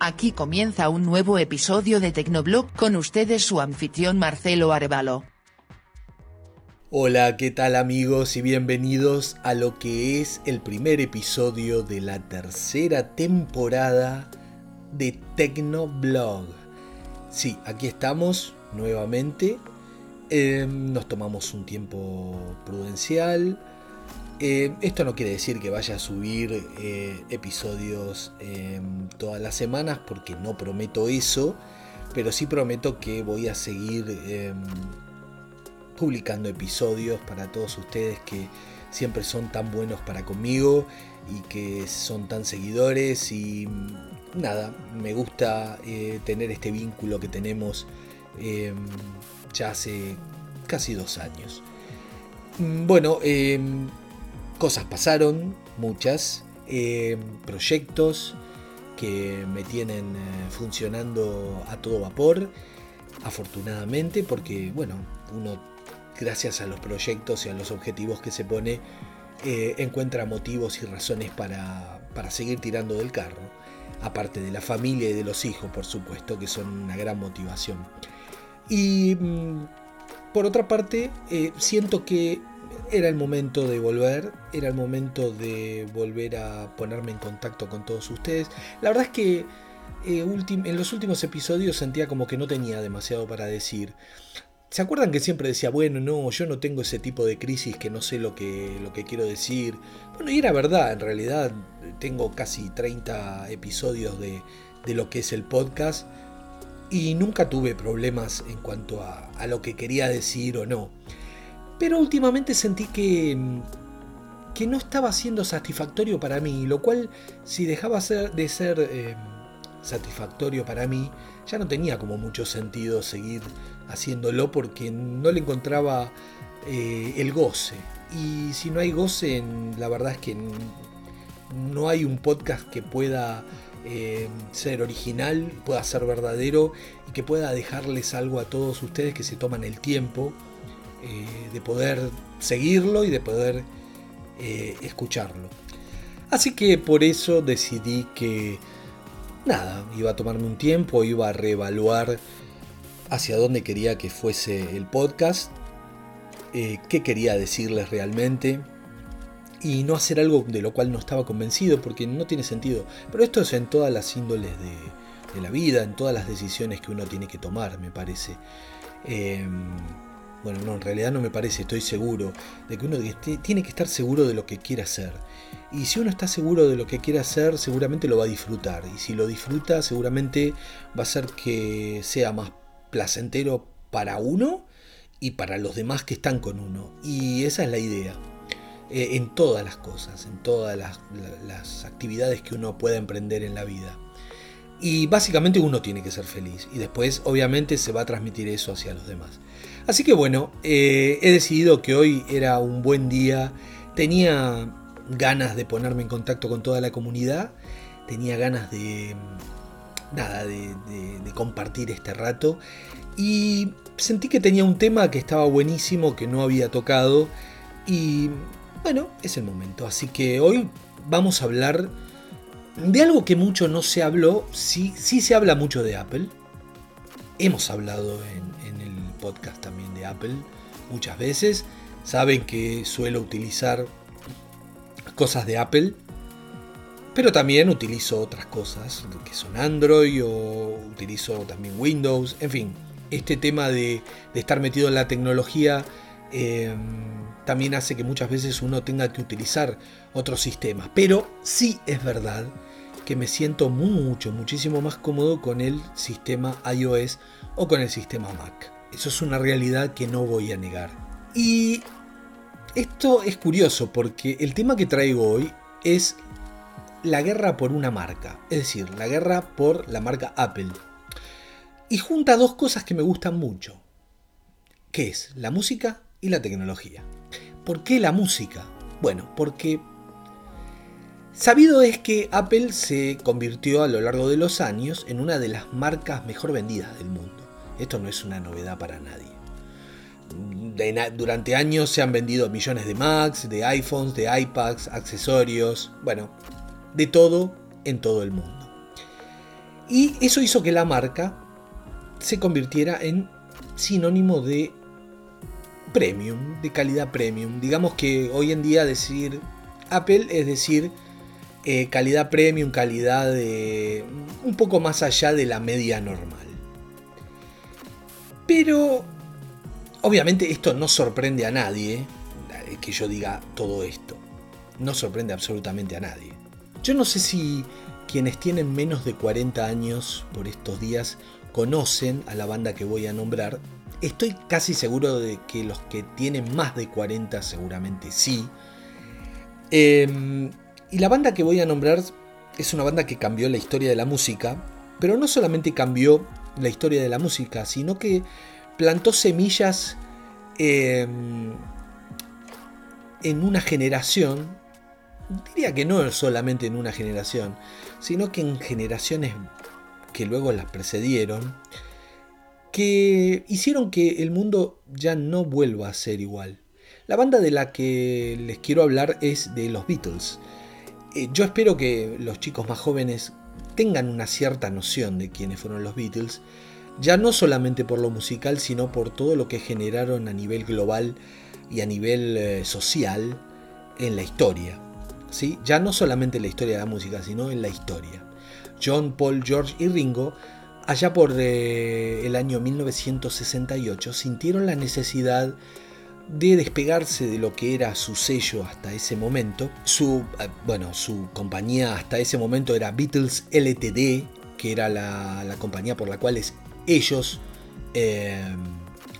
Aquí comienza un nuevo episodio de Tecnoblog con ustedes su anfitrión Marcelo Arevalo. Hola, ¿qué tal amigos y bienvenidos a lo que es el primer episodio de la tercera temporada de Tecnoblog? Sí, aquí estamos nuevamente. Em, nos tomamos un tiempo prudencial. Eh, esto no quiere decir que vaya a subir eh, episodios em, todas las semanas porque no prometo eso, pero sí prometo que voy a seguir em, publicando episodios para todos ustedes que siempre son tan buenos para conmigo y que son tan seguidores y mm, nada, me gusta eh, tener este vínculo que tenemos em, ya hace casi dos años. Mm, bueno, cosas pasaron, muchas, eh, proyectos que me tienen eh, funcionando a todo vapor, afortunadamente, porque bueno, uno gracias a los proyectos y a los objetivos que se pone, eh, encuentra motivos y razones para, para seguir tirando del carro, aparte de la familia y de los hijos, por supuesto, que son una gran motivación. Y mm, por otra parte, siento que era el momento de volver, era el momento de volver a ponerme en contacto con todos ustedes. La verdad es que eh, en los últimos episodios sentía como que no tenía demasiado para decir. ¿Se acuerdan que siempre decía, bueno, no, yo no tengo ese tipo de crisis que no sé lo que, lo que quiero decir? Bueno, y era verdad, en realidad tengo casi 30 episodios de, de lo que es el podcast y nunca tuve problemas en cuanto a, a lo que quería decir o no. Pero últimamente sentí que, que no estaba siendo satisfactorio para mí, lo cual si dejaba de ser eh, satisfactorio para mí, ya no tenía como mucho sentido seguir haciéndolo porque no le encontraba eh, el goce. Y si no hay goce, la verdad es que no hay un podcast que pueda eh, ser original, pueda ser verdadero y que pueda dejarles algo a todos ustedes que se toman el tiempo eh, de poder seguirlo y de poder eh, escucharlo. Así que por eso decidí que nada, iba a tomarme un tiempo, iba a reevaluar hacia dónde quería que fuese el podcast, eh, qué quería decirles realmente y no hacer algo de lo cual no estaba convencido porque no tiene sentido. Pero esto es en todas las índoles de, la vida, en todas las decisiones que uno tiene que tomar, me parece. Em, bueno, no, en realidad no me parece, estoy seguro de que uno tiene que estar seguro de lo que quiere hacer. Y si uno está seguro de lo que quiere hacer, seguramente lo va a disfrutar. Y si lo disfruta, seguramente va a ser que sea más placentero para uno y para los demás que están con uno. Y esa es la idea. Eh, en todas las cosas, en todas las, las actividades que uno pueda emprender en la vida. Y básicamente uno tiene que ser feliz. Y después, obviamente, se va a transmitir eso hacia los demás. Así que bueno, eh, he decidido que hoy era un buen día. Tenía ganas de ponerme en contacto con toda la comunidad. Tenía ganas de. Nada, de, compartir este rato. Y sentí que tenía un tema que estaba buenísimo, que no había tocado. Y bueno, es el momento. Así que hoy vamos a hablar de algo que mucho no se habló. Sí, sí se habla mucho de Apple. Hemos hablado en, podcast también de Apple muchas veces. Saben que suelo utilizar cosas de Apple, pero también utilizo otras cosas que son Android o utilizo también Windows. En fin, este tema de, estar metido en la tecnología em, también hace que muchas veces uno tenga que utilizar otros sistemas. Pero sí es verdad que me siento mucho, muchísimo más cómodo con el sistema iOS o con el sistema Mac. Eso es una realidad que no voy a negar. Y esto es curioso porque el tema que traigo hoy es la guerra por una marca, es decir, la guerra por la marca Apple. Y junta dos cosas que me gustan mucho, que es la música y la tecnología. ¿Por qué la música? Bueno, porque sabido es que Apple se convirtió a lo largo de los años en una de las marcas mejor vendidas del mundo. Esto no es una novedad para nadie. durante años se han vendido millones de Macs, de iPhones, de iPads, accesorios, bueno, de todo en todo el mundo. Y eso hizo que la marca se convirtiera en sinónimo de premium, de calidad premium. Digamos que hoy en día decir Apple es decir eh, calidad premium, calidad de un poco más allá de la media normal. Pero obviamente esto no sorprende a nadie, eh, que yo diga todo esto. No sorprende absolutamente a nadie. Yo no sé si quienes tienen menos de 40 años por estos días conocen a la banda que voy a nombrar. Estoy casi seguro de que los que tienen más de 40 seguramente sí. Em, y la banda que voy a nombrar es una banda que cambió la historia de la música, pero no solamente cambió la historia de la música, sino que plantó semillas em, en una generación, diría que no solamente en una generación, sino que en generaciones que luego las precedieron, que hicieron que el mundo ya no vuelva a ser igual. La banda de la que les quiero hablar es de los Beatles. Eh, yo espero que los chicos más jóvenes tengan una cierta noción de quiénes fueron los Beatles, ya no solamente por lo musical, sino por todo lo que generaron a nivel global y a nivel eh, social en la historia. ¿sí? Ya no solamente en la historia de la música, sino en la historia. John, Paul, George y Ringo, allá por eh, el año 1968, sintieron la necesidad despegarse de lo que era su sello hasta ese momento. Su, eh, bueno, su compañía hasta ese momento era Beatles LTD, que era la, compañía por la cual ellos eh,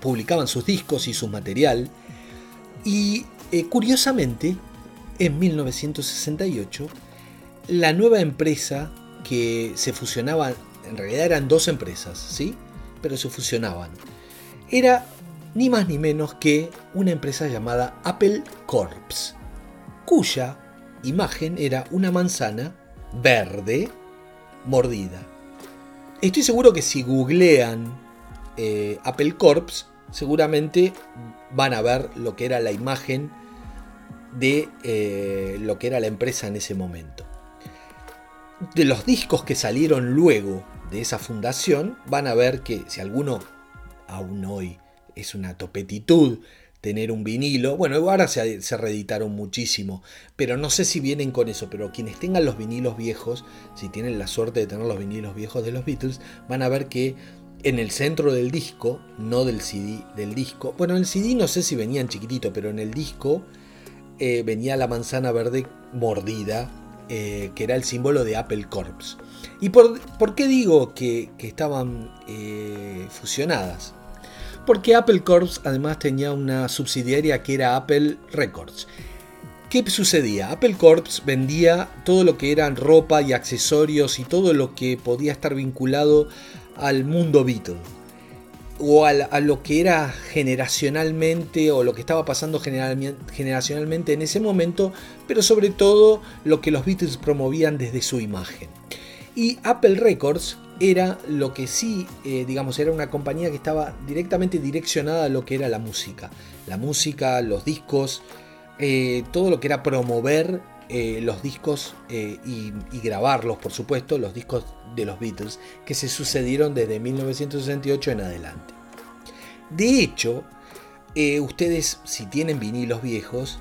publicaban sus discos y su material. Y curiosamente, en 1968, la nueva empresa que se fusionaban, en realidad eran dos empresas, ¿sí? Pero se fusionaban. Era ni más ni menos que una empresa llamada Apple Corps, cuya imagen era una manzana verde mordida. Estoy seguro que si googlean eh, Apple Corps, seguramente van a ver lo que era la imagen de eh, lo que era la empresa en ese momento de los discos que salieron luego de esa fundación, van a ver que si alguno aún hoy es una topetitud tener un vinilo, bueno, ahora se, se, reeditaron muchísimo, pero no sé si vienen con eso, pero quienes tengan los vinilos viejos, si tienen la suerte de tener los vinilos viejos de los Beatles, van a ver que en el centro del disco, no del CD, del disco, bueno, en el CD no sé si venían chiquitito, pero en el disco eh, venía la manzana verde mordida eh, que era el símbolo de Apple Corps. ¿Y por, qué digo que, estaban eh, fusionadas? Porque Apple Corps además tenía una subsidiaria que era Apple Records. ¿Qué sucedía? Apple Corps vendía todo lo que eran ropa y accesorios y todo lo que podía estar vinculado al mundo Beatle o a, lo que era generacionalmente o lo que estaba pasando generacionalmente en ese momento, pero sobre todo lo que los Beatles promovían desde su imagen. Y Apple Records era lo que sí, eh, digamos, era una compañía que estaba directamente direccionada a lo que era la música. La música, los discos, eh, todo lo que era promover eh, los discos y, grabarlos, por supuesto, los discos de los Beatles que se sucedieron desde 1968 en adelante. De hecho, ustedes si tienen vinilos viejos,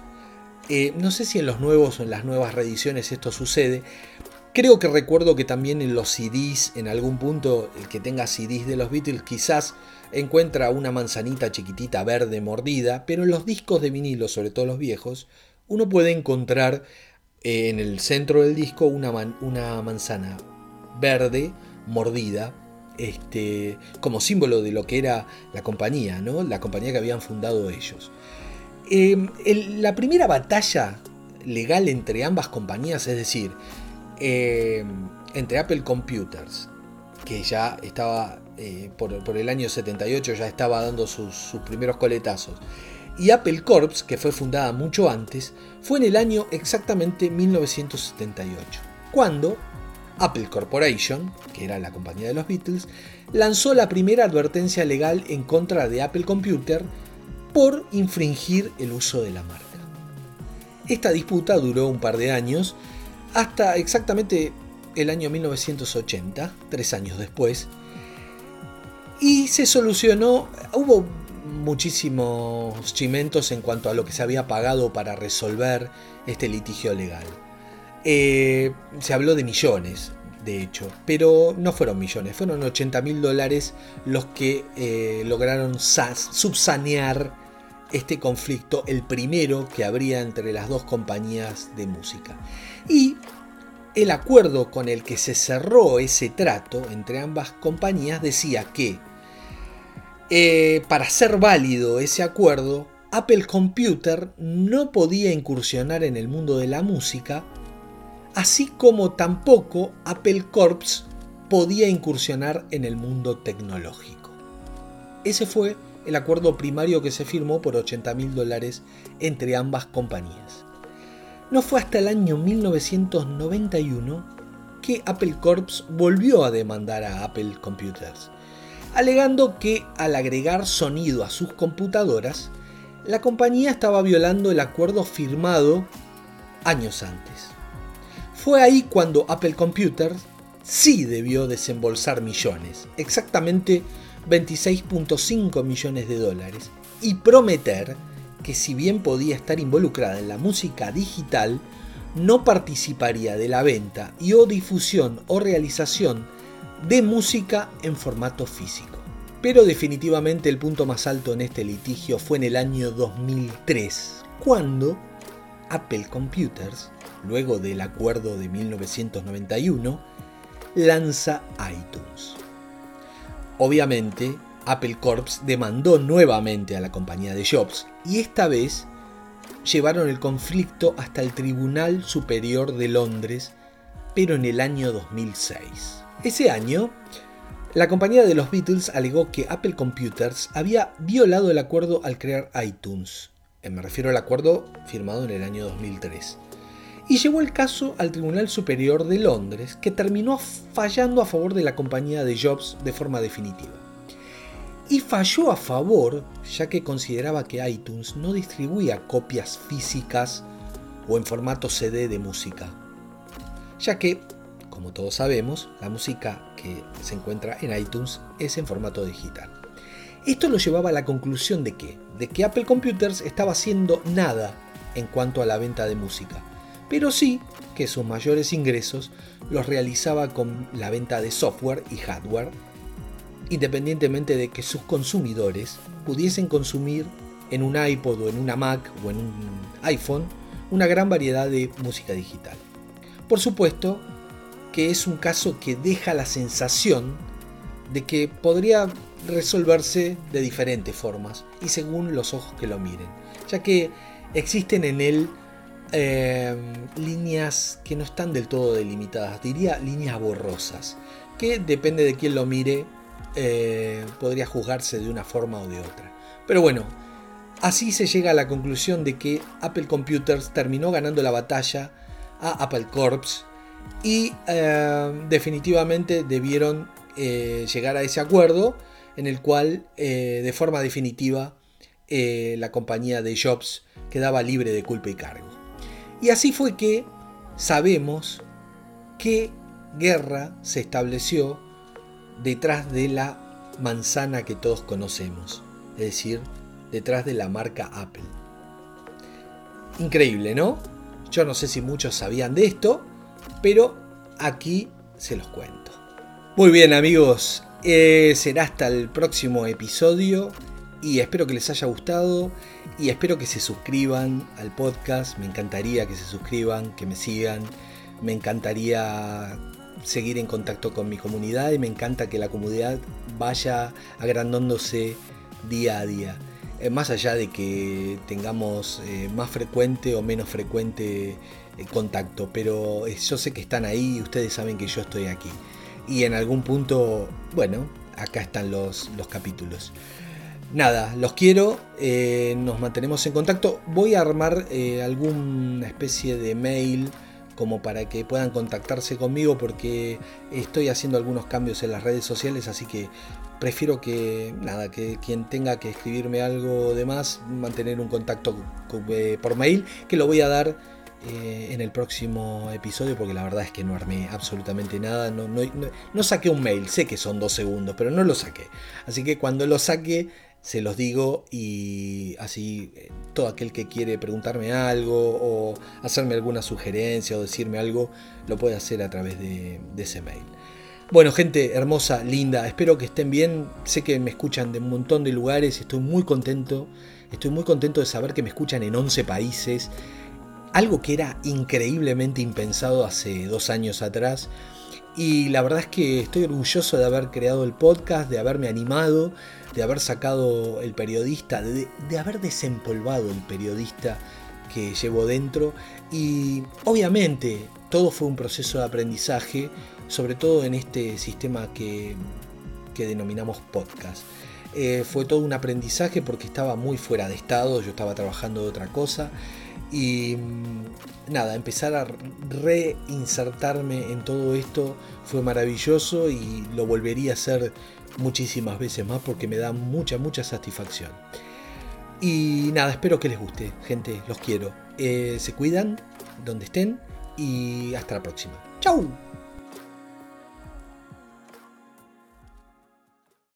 no sé si en los nuevos o en las nuevas reediciones esto sucede, creo que recuerdo que también en los CDs, en algún punto el que tenga CDs de los Beatles quizás encuentra una manzanita chiquitita verde mordida, pero en los discos de vinilo, sobre todo los viejos, uno puede encontrar eh, en el centro del disco una, una manzana verde mordida, este, como símbolo de lo que era la compañía, ¿no? la compañía que habían fundado ellos. Em, la primera batalla legal entre ambas compañías, es decir, em, entre Apple Computers, que ya estaba eh, por, el año 78, ya estaba dando sus, sus primeros coletazos, y Apple Corps, que fue fundada mucho antes, fue en el año exactamente 1978, cuando Apple Corporation, que era la compañía de los Beatles, lanzó la primera advertencia legal en contra de Apple Computer por infringir el uso de la marca. Esta disputa duró un par de años, hasta exactamente el año 1980, tres años después, y se solucionó, hubo muchísimos chimentos en cuanto a lo que se había pagado para resolver este litigio legal. Eh, se habló de millones, de hecho, pero no fueron millones, fueron 80 mil dólares los que eh, lograron subsanear este conflicto, el primero que habría entre las dos compañías de música. Y el acuerdo con el que se cerró ese trato entre ambas compañías decía que eh, para ser válido ese acuerdo, Apple Computer no podía incursionar en el mundo de la música, así como tampoco Apple Corps podía incursionar en el mundo tecnológico. Ese fue el acuerdo primario que se firmó por 80 mil dólares entre ambas compañías. No fue hasta el año 1991 que Apple Corps volvió a demandar a Apple Computers, alegando que al agregar sonido a sus computadoras, la compañía estaba violando el acuerdo firmado años antes. Fue ahí cuando Apple Computers sí debió desembolsar millones, exactamente 26.5 millones de dólares y prometer que si bien podía estar involucrada en la música digital, no participaría de la venta y o difusión o realización de música en formato físico. Pero definitivamente el punto más alto en este litigio fue en el año 2003, cuando Apple Computers, luego del acuerdo de 1991, lanza iTunes. Obviamente, Apple Corps demandó nuevamente a la compañía de Jobs y esta vez llevaron el conflicto hasta el Tribunal Superior de Londres, pero en el año 2006. Ese año, la compañía de los Beatles alegó que Apple Computers había violado el acuerdo al crear iTunes. Eh, me refiero al acuerdo firmado en el año 2003 y llevó el caso al Tribunal Superior de Londres, que terminó fallando a favor de la compañía de Jobs de forma definitiva. Y falló a favor, ya que consideraba que iTunes no distribuía copias físicas o en formato CD de música, ya que, como todos sabemos, la música que se encuentra en iTunes es en formato digital. Esto lo llevaba a la conclusión de que, de que Apple Computers estaba haciendo nada en cuanto a la venta de música, pero sí que sus mayores ingresos los realizaba con la venta de software y hardware, independientemente de que sus consumidores pudiesen consumir en un iPod o en una Mac o en un iPhone una gran variedad de música digital. Por supuesto que es un caso que deja la sensación de que podría resolverse de diferentes formas y según los ojos que lo miren, ya que existen en él Em, líneas que no están del todo delimitadas, diría líneas borrosas, que depende de quién lo mire, eh, podría juzgarse de una forma o de otra. Pero bueno, así se llega a la conclusión de que Apple Computers terminó ganando la batalla a Apple Corps y em, definitivamente debieron eh, llegar a ese acuerdo en el cual eh, de forma definitiva la compañía de Jobs quedaba libre de culpa y cargo. Y así fue que sabemos qué guerra se estableció detrás de la manzana que todos conocemos, es decir, detrás de la marca Apple. Increíble, ¿no? Yo no sé si muchos sabían de esto, pero aquí se los cuento. Muy bien amigos, eh, será hasta el próximo episodio y espero que les haya gustado y espero que se suscriban al podcast. Me encantaría que se suscriban, que me sigan. Me encantaría seguir en contacto con mi comunidad y me encanta que la comunidad vaya agrandándose día a día. Eh, más allá de que tengamos eh, más frecuente o menos frecuente eh, contacto, pero yo sé que están ahí y ustedes saben que yo estoy aquí. Y en algún punto, bueno, acá están los, los capítulos nada, los quiero, eh, nos mantenemos en contacto. Voy a armar eh, alguna especie de mail como para que puedan contactarse conmigo porque estoy haciendo algunos cambios en las redes sociales, así que prefiero que nada, que quien tenga que escribirme algo de más, mantener un contacto eh, por mail, que lo voy a dar en el próximo episodio porque la verdad es que no armé absolutamente nada. No, saqué un mail, sé que son dos segundos, pero no lo saqué. Así que cuando lo saque se los digo y así eh, todo aquel que quiere preguntarme algo o hacerme alguna sugerencia o decirme algo lo puede hacer a través de, ese mail. Bueno, gente hermosa, linda, espero que estén bien. Sé que me escuchan de un montón de lugares, estoy muy contento. Estoy muy contento de saber que me escuchan en 11 países algo que era increíblemente impensado hace dos años atrás. Y la verdad es que estoy orgulloso de haber creado el podcast, de haberme animado, de haber sacado el periodista, de, haber desempolvado el periodista que llevo dentro. Y obviamente todo fue un proceso de aprendizaje, sobre todo en este sistema que, denominamos podcast. Eh, fue todo un aprendizaje porque estaba muy fuera de estado, yo estaba trabajando de otra cosa y mm, nada, empezar a reinsertarme en todo esto fue maravilloso y lo volvería a hacer muchísimas veces más porque me da mucha, mucha satisfacción. Y nada, espero que les guste, gente, los quiero. Eh, se cuidan donde estén y hasta la próxima. ¡Chao!